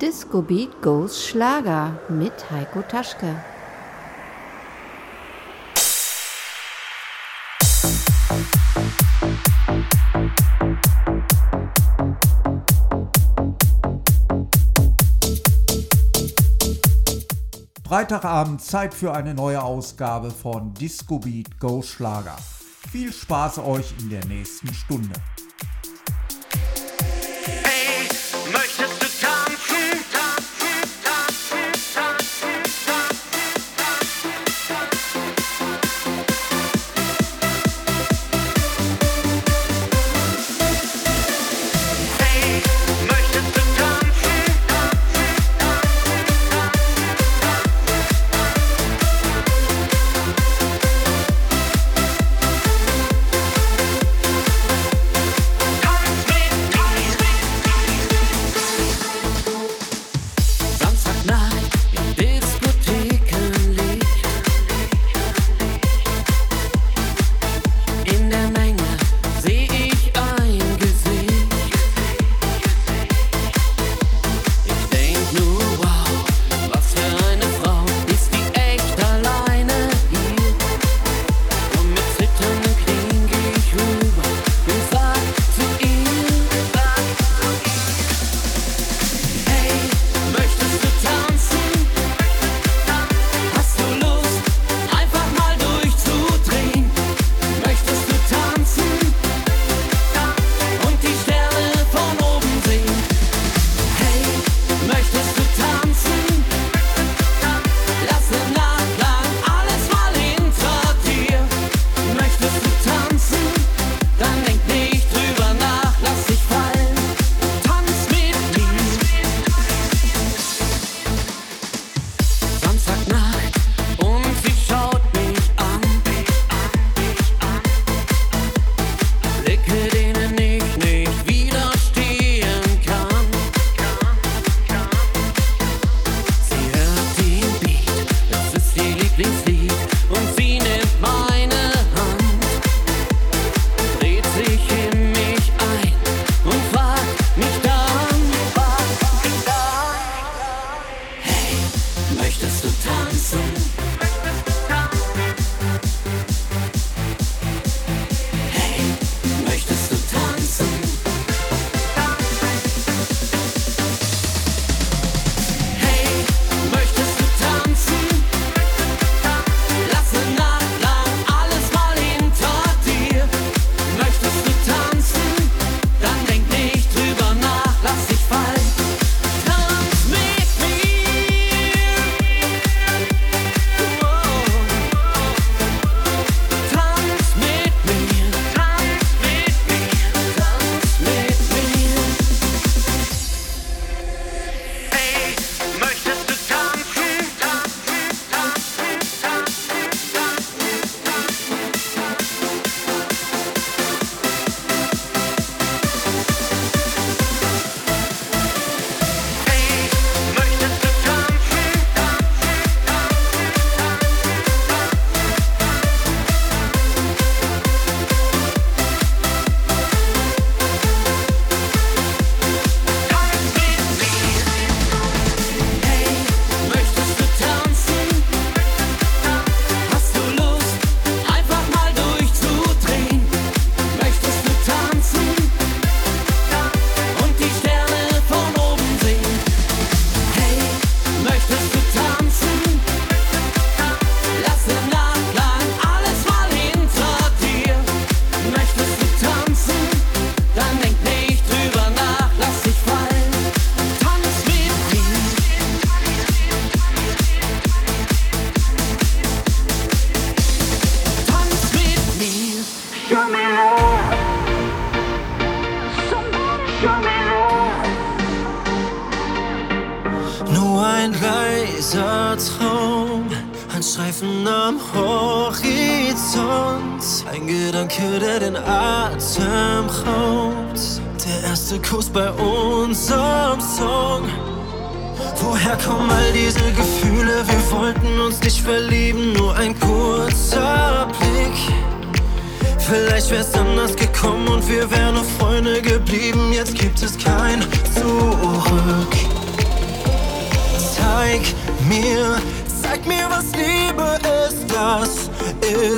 Disco Beat Goes Schlager mit Heiko Taschke. Freitagabend Zeit für eine neue Ausgabe von Disco Beat Go Schlager. Viel Spaß euch in der nächsten Stunde.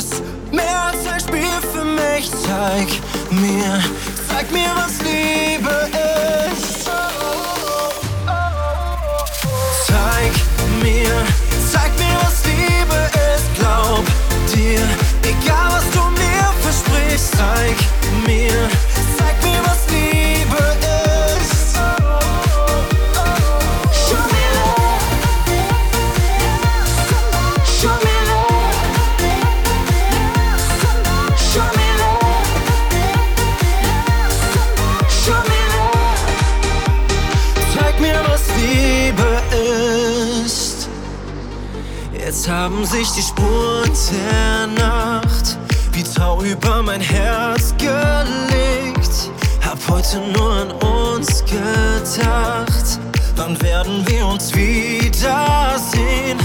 bist mehr als ein Spiel für mich. Zeig mir, zeig mir, was liegt. haben sich die Spuren der Nacht wie Tau über mein Herz gelegt. Hab heute nur an uns gedacht, wann werden wir uns wiedersehen?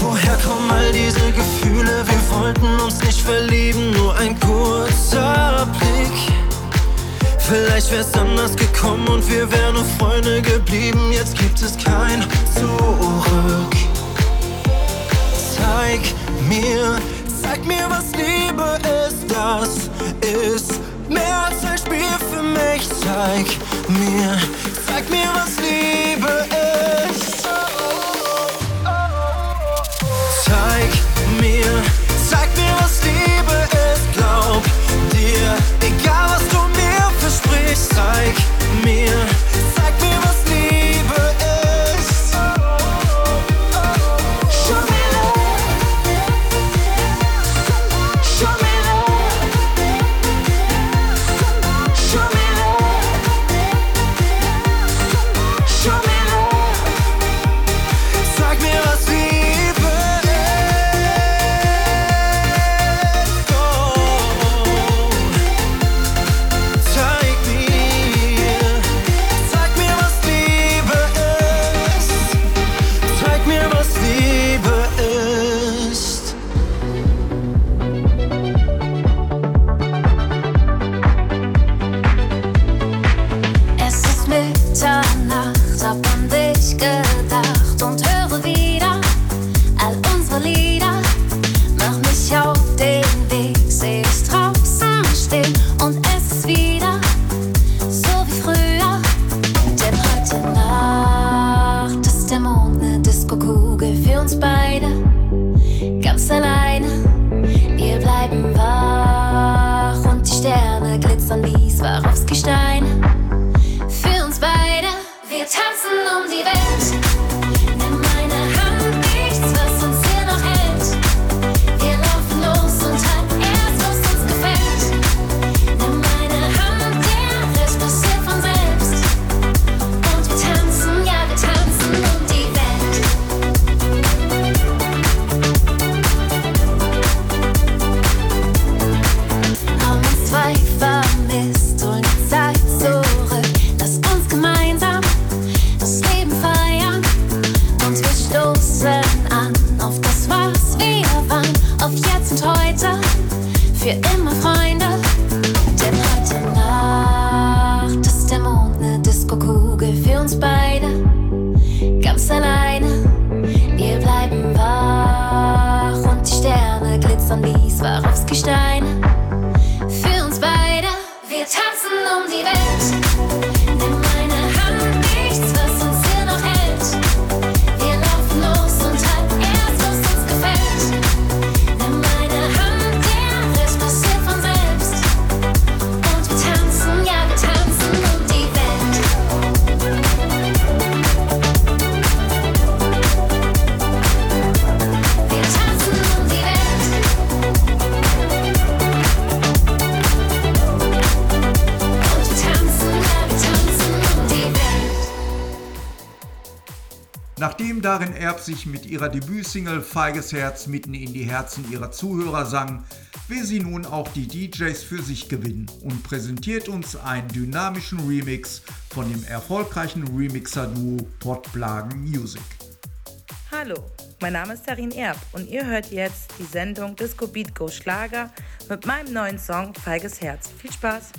Woher kommen all diese Gefühle? Wir wollten uns nicht verlieben, nur ein kurzer Blick. Vielleicht wär's anders gekommen und wir wären nur Freunde geblieben. Jetzt gibt es kein Zurück zeig mir, zeig mir, was Liebe ist. Das ist mehr als ein Spiel für mich. Zeig mir, zeig mir, was Liebe ist. ihrer Debütsingle Feiges Herz mitten in die Herzen ihrer Zuhörer sang, will sie nun auch die DJs für sich gewinnen und präsentiert uns einen dynamischen Remix von dem erfolgreichen Remixer-Duo Pottplagen Music. Hallo, mein Name ist Tarin Erb und ihr hört jetzt die Sendung Disco Beat Go Schlager mit meinem neuen Song Feiges Herz. Viel Spaß!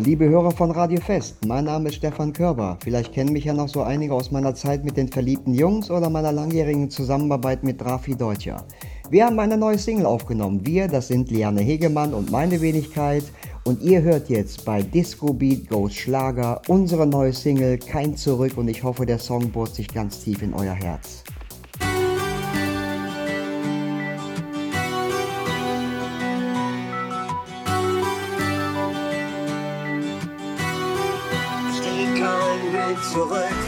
Liebe Hörer von Radio Fest. Mein Name ist Stefan Körber. Vielleicht kennen mich ja noch so einige aus meiner Zeit mit den verliebten Jungs oder meiner langjährigen Zusammenarbeit mit Rafi Deutscher. Wir haben eine neue Single aufgenommen. Wir, das sind Liane Hegemann und meine Wenigkeit. Und ihr hört jetzt bei Disco Beat Goes Schlager unsere neue Single Kein Zurück und ich hoffe, der Song bohrt sich ganz tief in euer Herz. Zurück.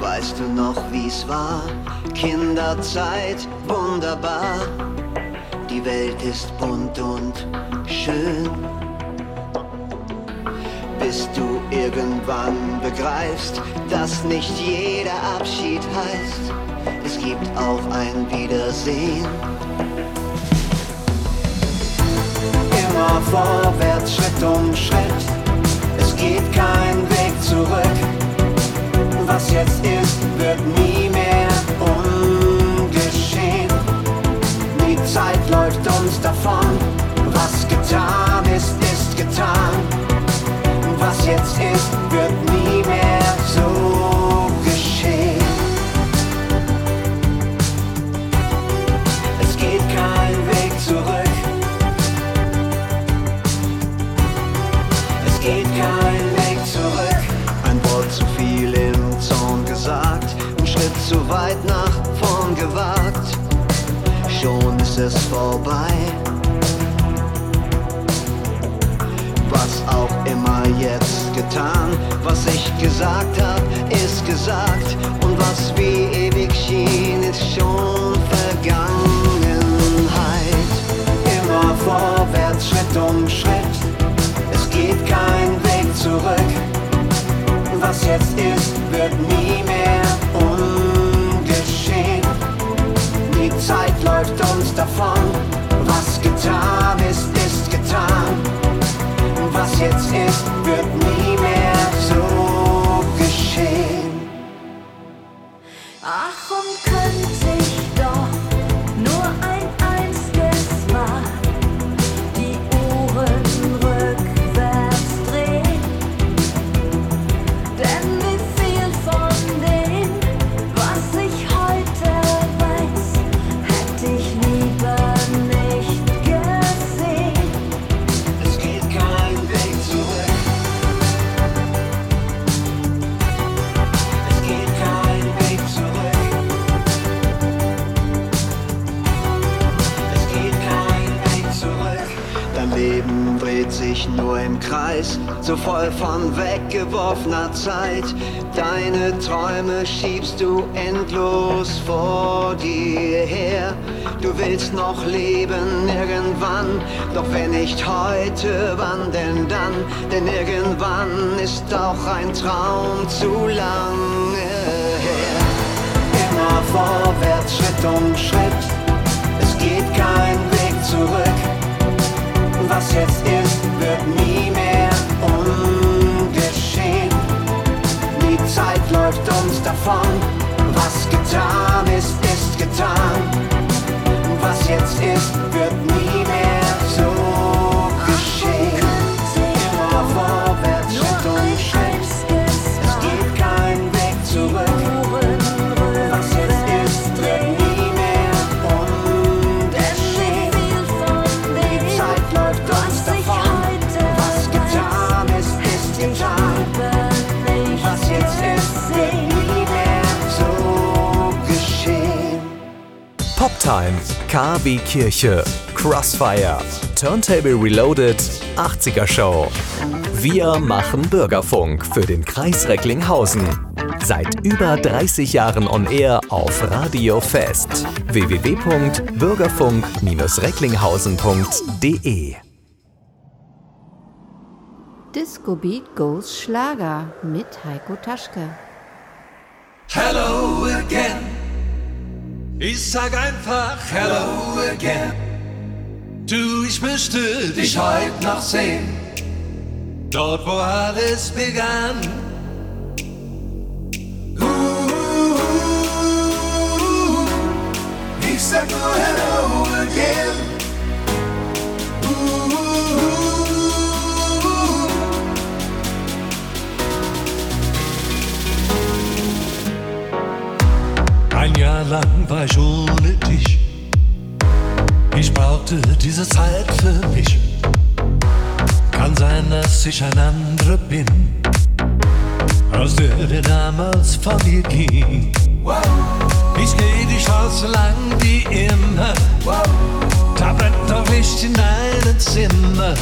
Weißt du noch, wie's war? Kinderzeit, wunderbar. Die Welt ist bunt und schön. Bis du irgendwann begreifst, dass nicht jeder Abschied heißt, es gibt auch ein Wiedersehen. Immer vorwärts, Schritt um Schritt, es geht kein Weg zurück. Was jetzt ist, wird nie mehr ungeschehen. Die Zeit läuft uns davon. Was getan ist, ist getan. Was jetzt ist, wird gewagt, schon ist es vorbei. Was auch immer jetzt getan, was ich gesagt hab, ist gesagt. Und was wie ewig schien, ist schon Vergangenheit. Immer vorwärts, Schritt um Schritt, es geht kein Weg zurück. Was jetzt ist, wird nie mehr. Zeit läuft uns davon. Was getan ist, ist getan. Was jetzt ist, wird nie mehr so geschehen. Ach, und könnte Zeit. Deine Träume schiebst du endlos vor dir her. Du willst noch leben irgendwann, doch wenn nicht heute, wann denn dann? Denn irgendwann ist auch ein Traum zu lange her. Immer vorwärts, Schritt um Schritt, es geht kein Weg zurück. Was jetzt ist, wird nie mehr ungeschehen. Zeit läuft uns davon. Was getan ist, ist getan. Was jetzt ist, wird nie Poptime, KW Kirche, Crossfire, Turntable Reloaded, 80er Show. Wir machen Bürgerfunk für den Kreis Recklinghausen. Seit über 30 Jahren on Air auf Radio Fest. www.bürgerfunk-recklinghausen.de Disco Beat Goes Schlager mit Heiko Taschke. Hello again. Ich sag einfach Hello again. Du, ich möchte dich heute noch sehen. Dort, wo alles begann. Uh, ich sag nur Hello again. Ein Jahr lang war ich ohne dich. Ich brauchte diese Zeit für mich. Kann sein, dass ich ein anderer bin, als der, der damals von dir ging. Ich geh aus so lang wie immer. Da brennt doch Licht in deinem Zimmer.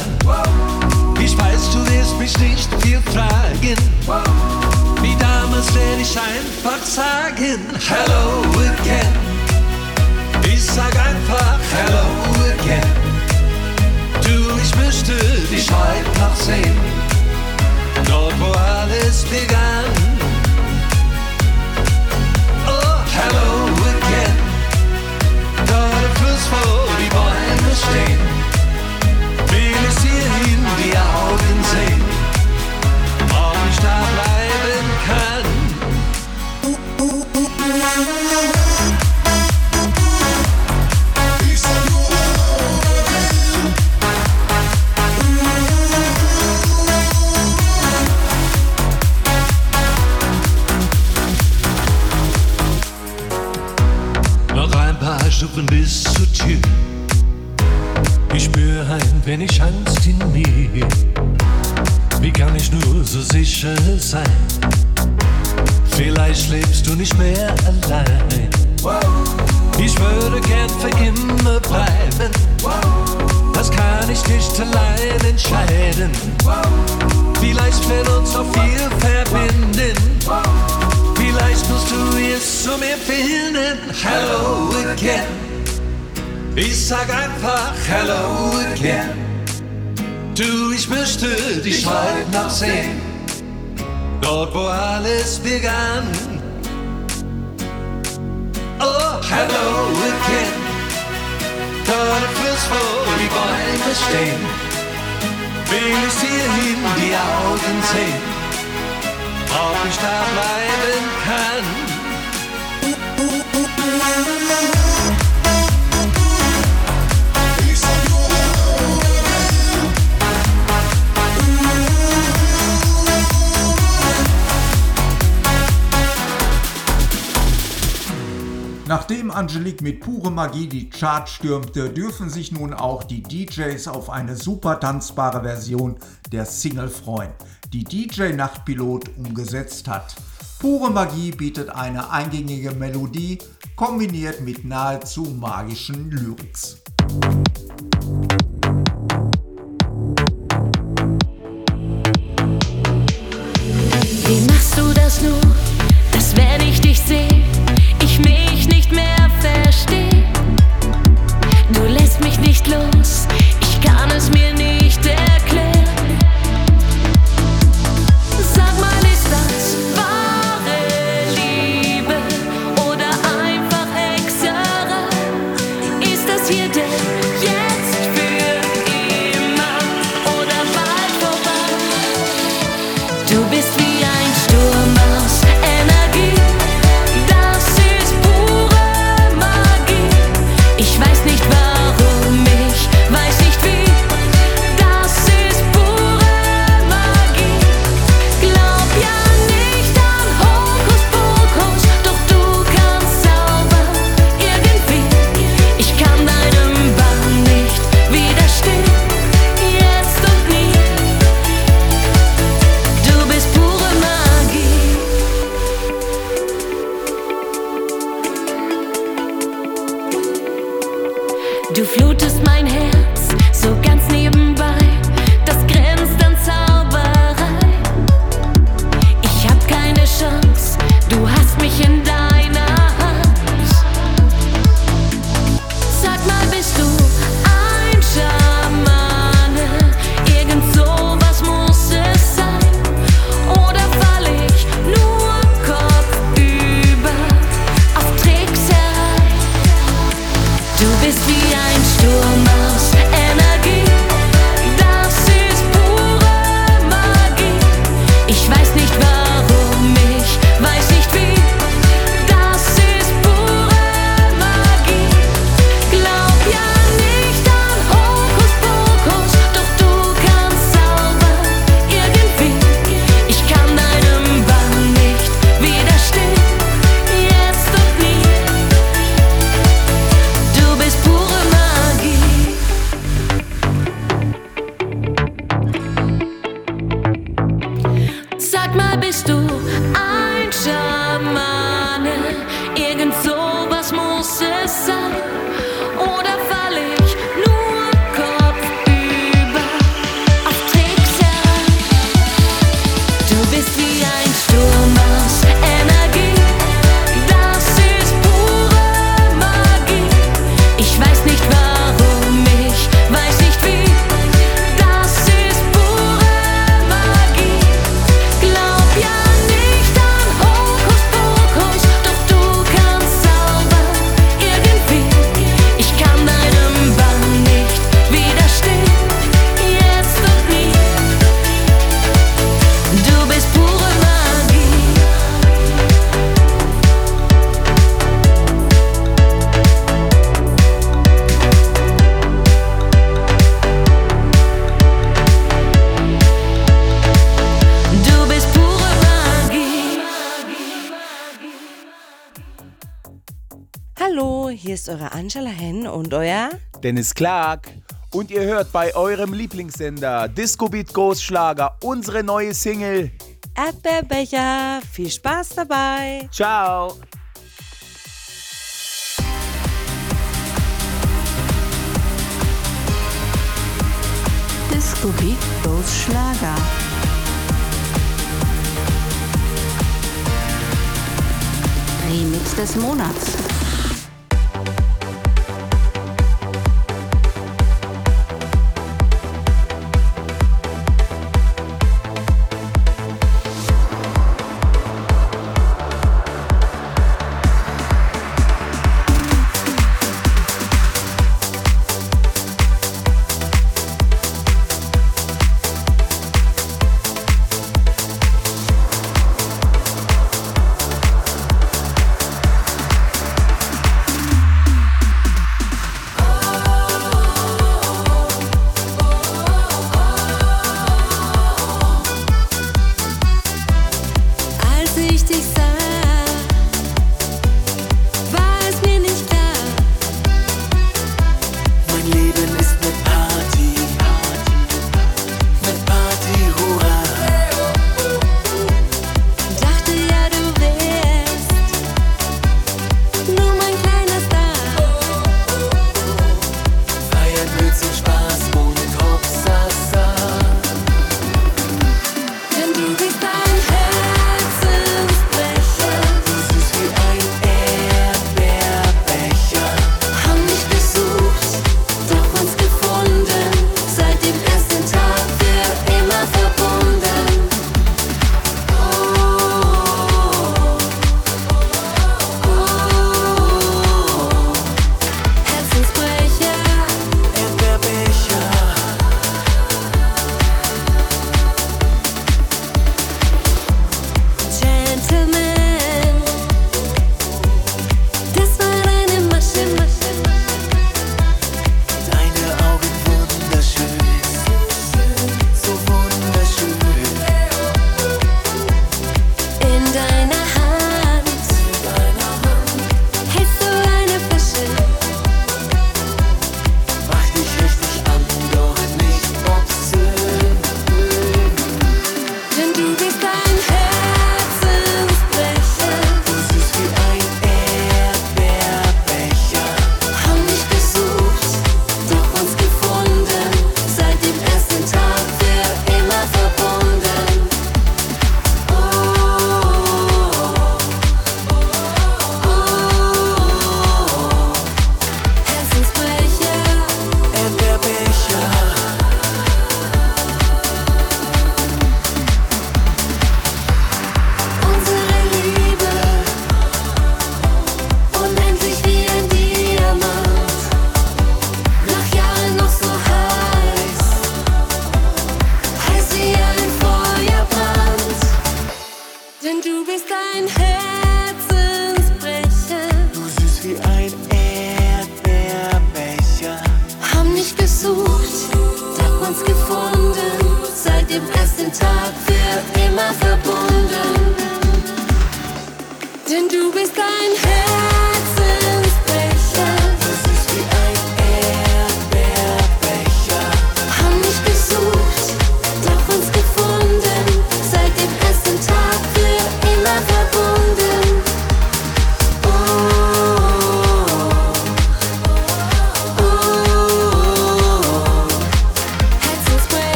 Ich weiß, du wirst mich nicht viel fragen. Wie damals werde ich einfach sagen Hello again. Ich sag einfach Hello again. Du, ich möchte dich heute noch sehen. Dort, wo alles begann. Oh, hello again. Nachdem Angelique mit pure Magie die Chart stürmte, dürfen sich nun auch die DJs auf eine super tanzbare Version der Single freuen, die DJ Nachtpilot umgesetzt hat. Pure Magie bietet eine eingängige Melodie, kombiniert mit nahezu magischen Lyrics. Wie machst du das nur, dass wenn ich dich sehe? verstehen. Du lässt mich nicht los, ich kann es mir nicht erklären. eure Angela Hen und euer Dennis Clark. Und ihr hört bei eurem Lieblingssender Disco Beat Ghost Schlager unsere neue Single Erdbeerbecher. Viel Spaß dabei. Ciao. Disco Beat Ghost Schlager. Remix des Monats.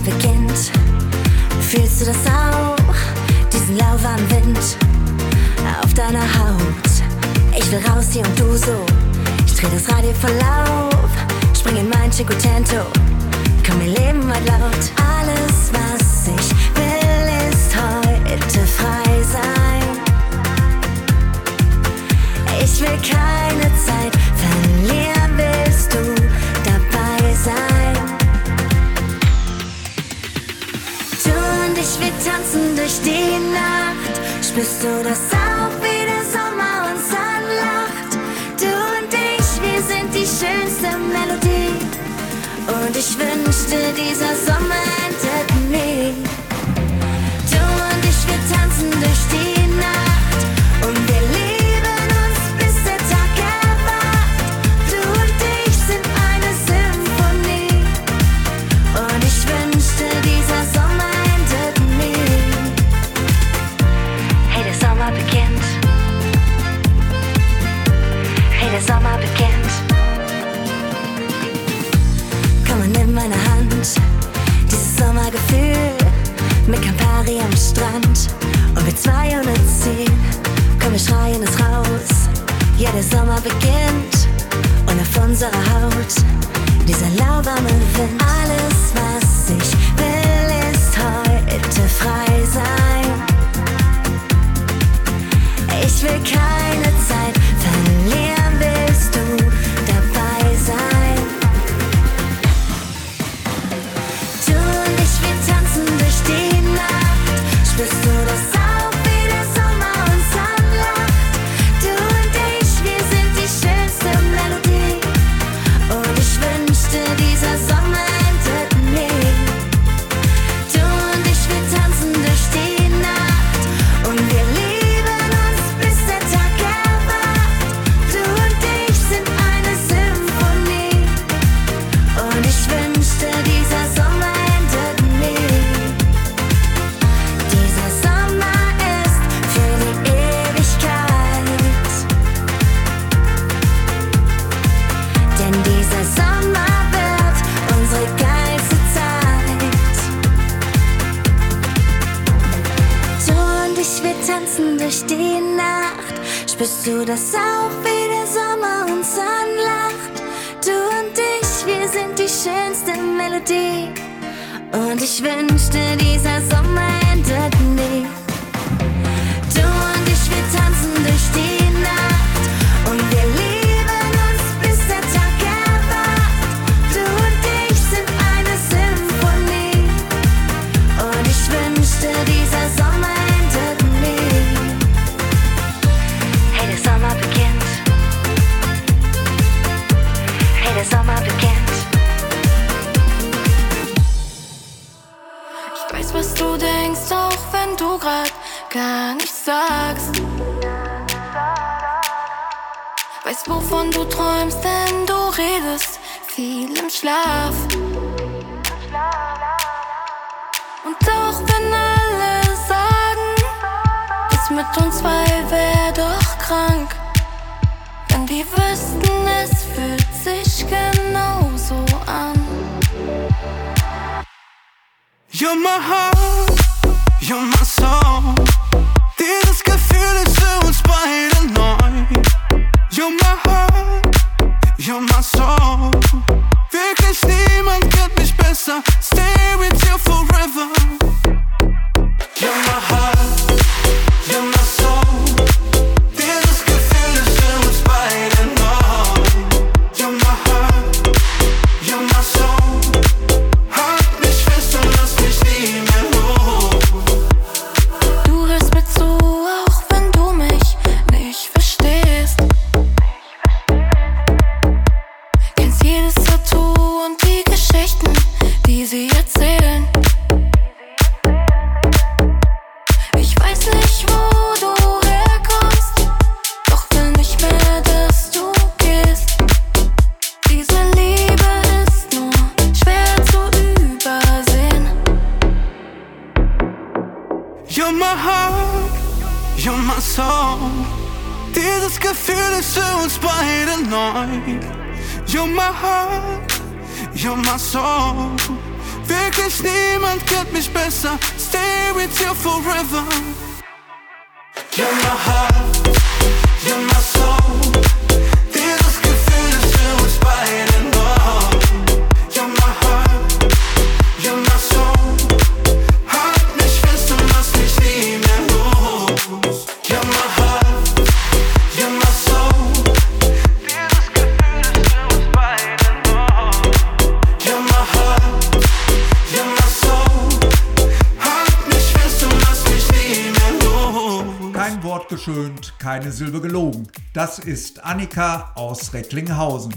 Sommer beginnt. Fühlst du das auch? Diesen lauwarmen Wind auf deiner Haut. Ich will raus hier und du so. Ich dreh das Radio voll auf, spring in mein Cinquecento. Komm, wir leben heute laut. Alles, was ich will, ist heute frei sein. Ich will keine Zeit verlieren, willst du durch die Nacht. Spürst du das auch, wie der Sommer uns anlacht? Du und ich, wir sind die schönste Melodie. Und ich wünschte, dieser Sommer endet nie. Du und ich, wir tanzen durch die Campari am Strand. Und wir zwei ohne Ziel. Komm, wir schreien es raus. Ja, der Sommer beginnt. Und auf unserer Haut dieser lauwarme Wind. Alles, was ich will, ist heute frei sein. Ich will keine sagst. Weiß, wovon du träumst, denn du redest viel im Schlaf. Und auch wenn alle sagen, das mit uns zwei wär doch krank. Wenn die wüssten, es fühlt sich genauso an. You're my heart, you're my soul. You're my heart, you're my soul. Wirklich niemand kennt mich besser. Stay with you forever. You're my heart, kennt mich. Stay with you forever. You're my heart, you're my keine Silbe gelogen. Das ist Annika aus Recklinghausen.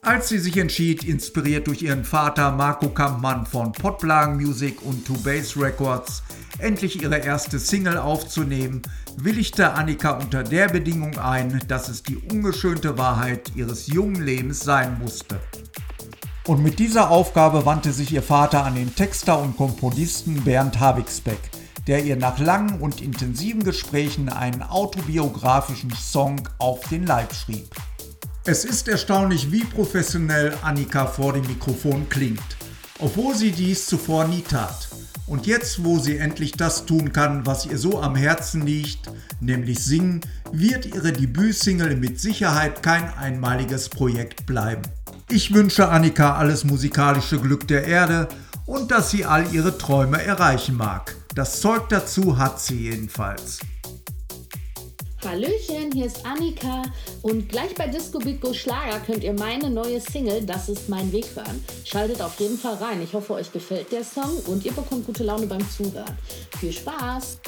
Als sie sich entschied, inspiriert durch ihren Vater Marco Kampmann von Potblagen Music und Two Bass Records, endlich ihre erste Single aufzunehmen, willigte Annika unter der Bedingung ein, dass es die ungeschönte Wahrheit ihres jungen Lebens sein musste. Und mit dieser Aufgabe wandte sich ihr Vater an den Texter und Komponisten Bernd Havixbeck, der ihr nach langen und intensiven Gesprächen einen autobiografischen Song auf den Leib schrieb. Es ist erstaunlich, wie professionell Annika vor dem Mikrofon klingt, obwohl sie dies zuvor nie tat. Und jetzt, wo sie endlich das tun kann, was ihr so am Herzen liegt, nämlich singen, wird ihre Debütsingle mit Sicherheit kein einmaliges Projekt bleiben. Ich wünsche Annika alles musikalische Glück der Erde und dass sie all ihre Träume erreichen mag. Das Zeug dazu hat sie jedenfalls. Hallöchen, hier ist Annika und gleich bei Disco Beat Go Schlager könnt ihr meine neue Single Das ist mein Weg hören. Schaltet auf jeden Fall rein. Ich hoffe, euch gefällt der Song und ihr bekommt gute Laune beim Zuhören. Viel Spaß!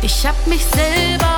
Ich hab mich selber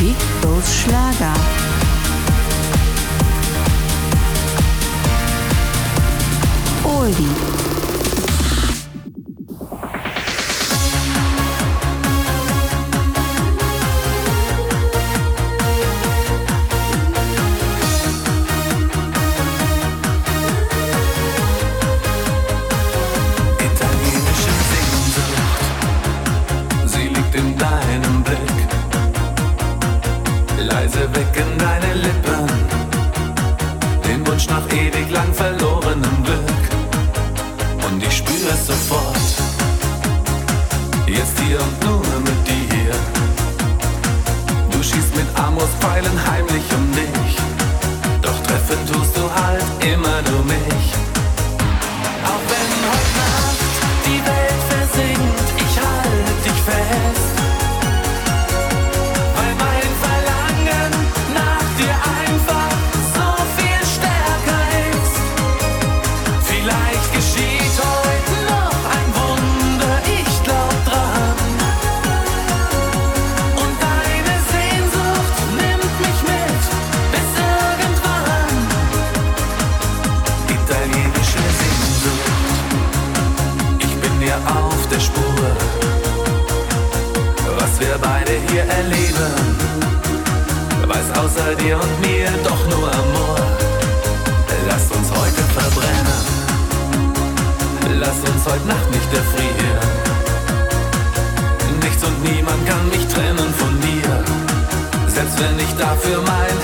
Big Dose Schlager. Oldie. heut Nacht nicht erfrieren. Nichts und niemand kann mich trennen von dir, selbst wenn ich dafür mein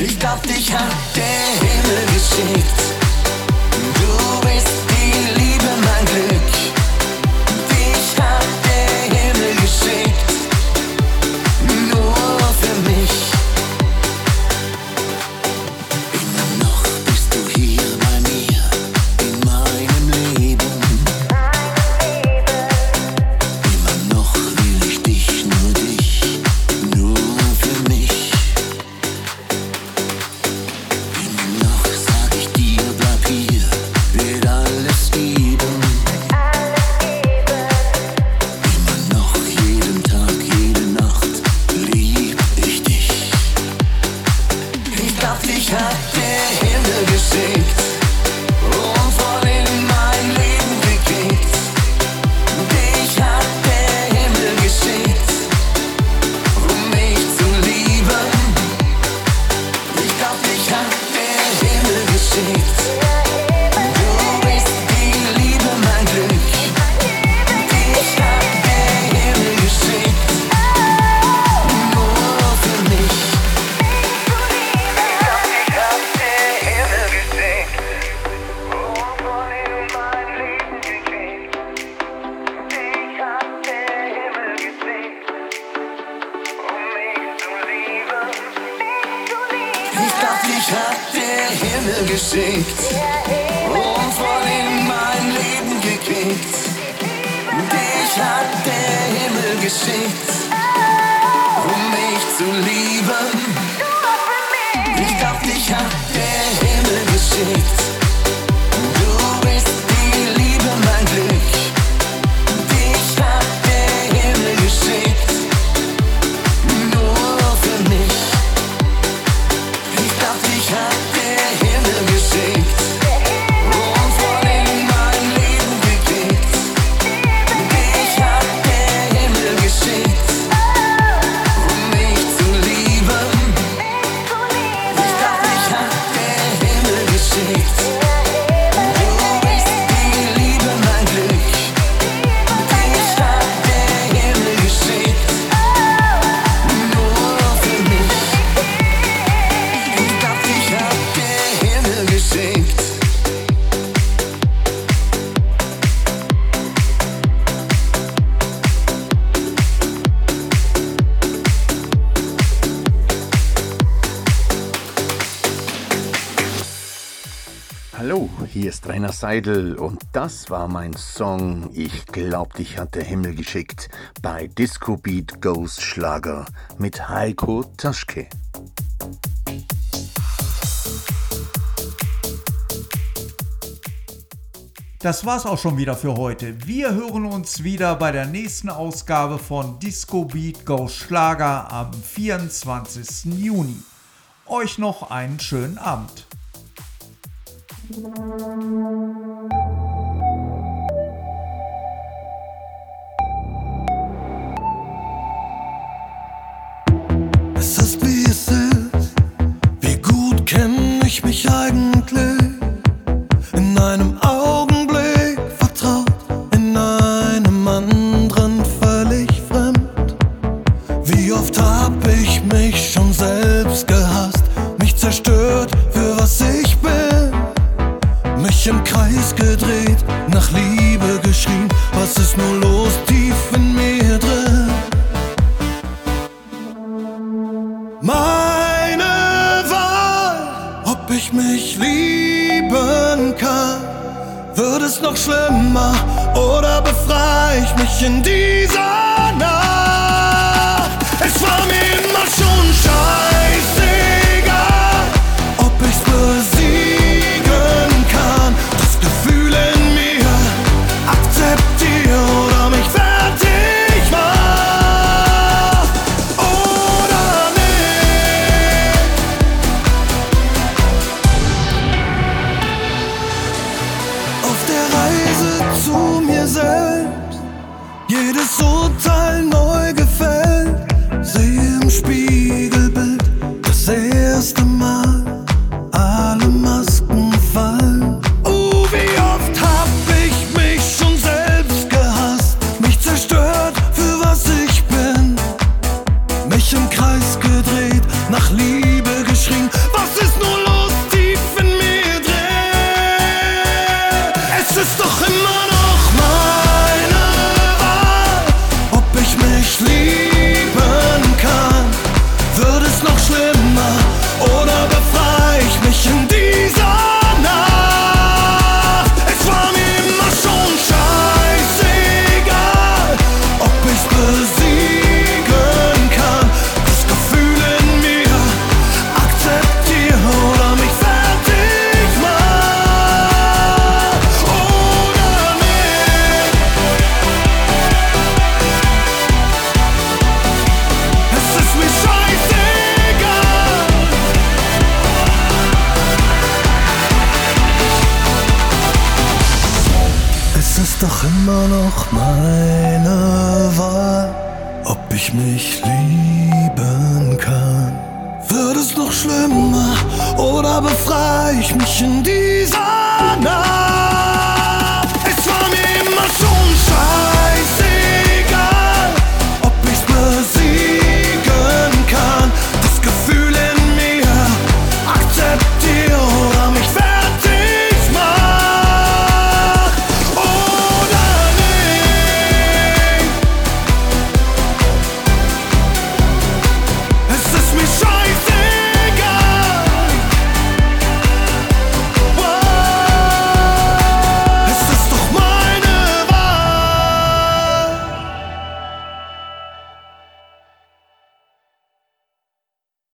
Ich glaub, dich hat der Himmel geschickt. Du bist die Liebe, mein Glück. Seidel und das war mein Song Ich glaub dich hat der Himmel geschickt bei Disco Beat Ghost Schlager mit Heiko Taschke. Das war's auch schon wieder für heute. Wir hören uns wieder bei der nächsten Ausgabe von Disco Beat Ghost Schlager am 24. Juni. Euch noch einen schönen Abend. Thank you.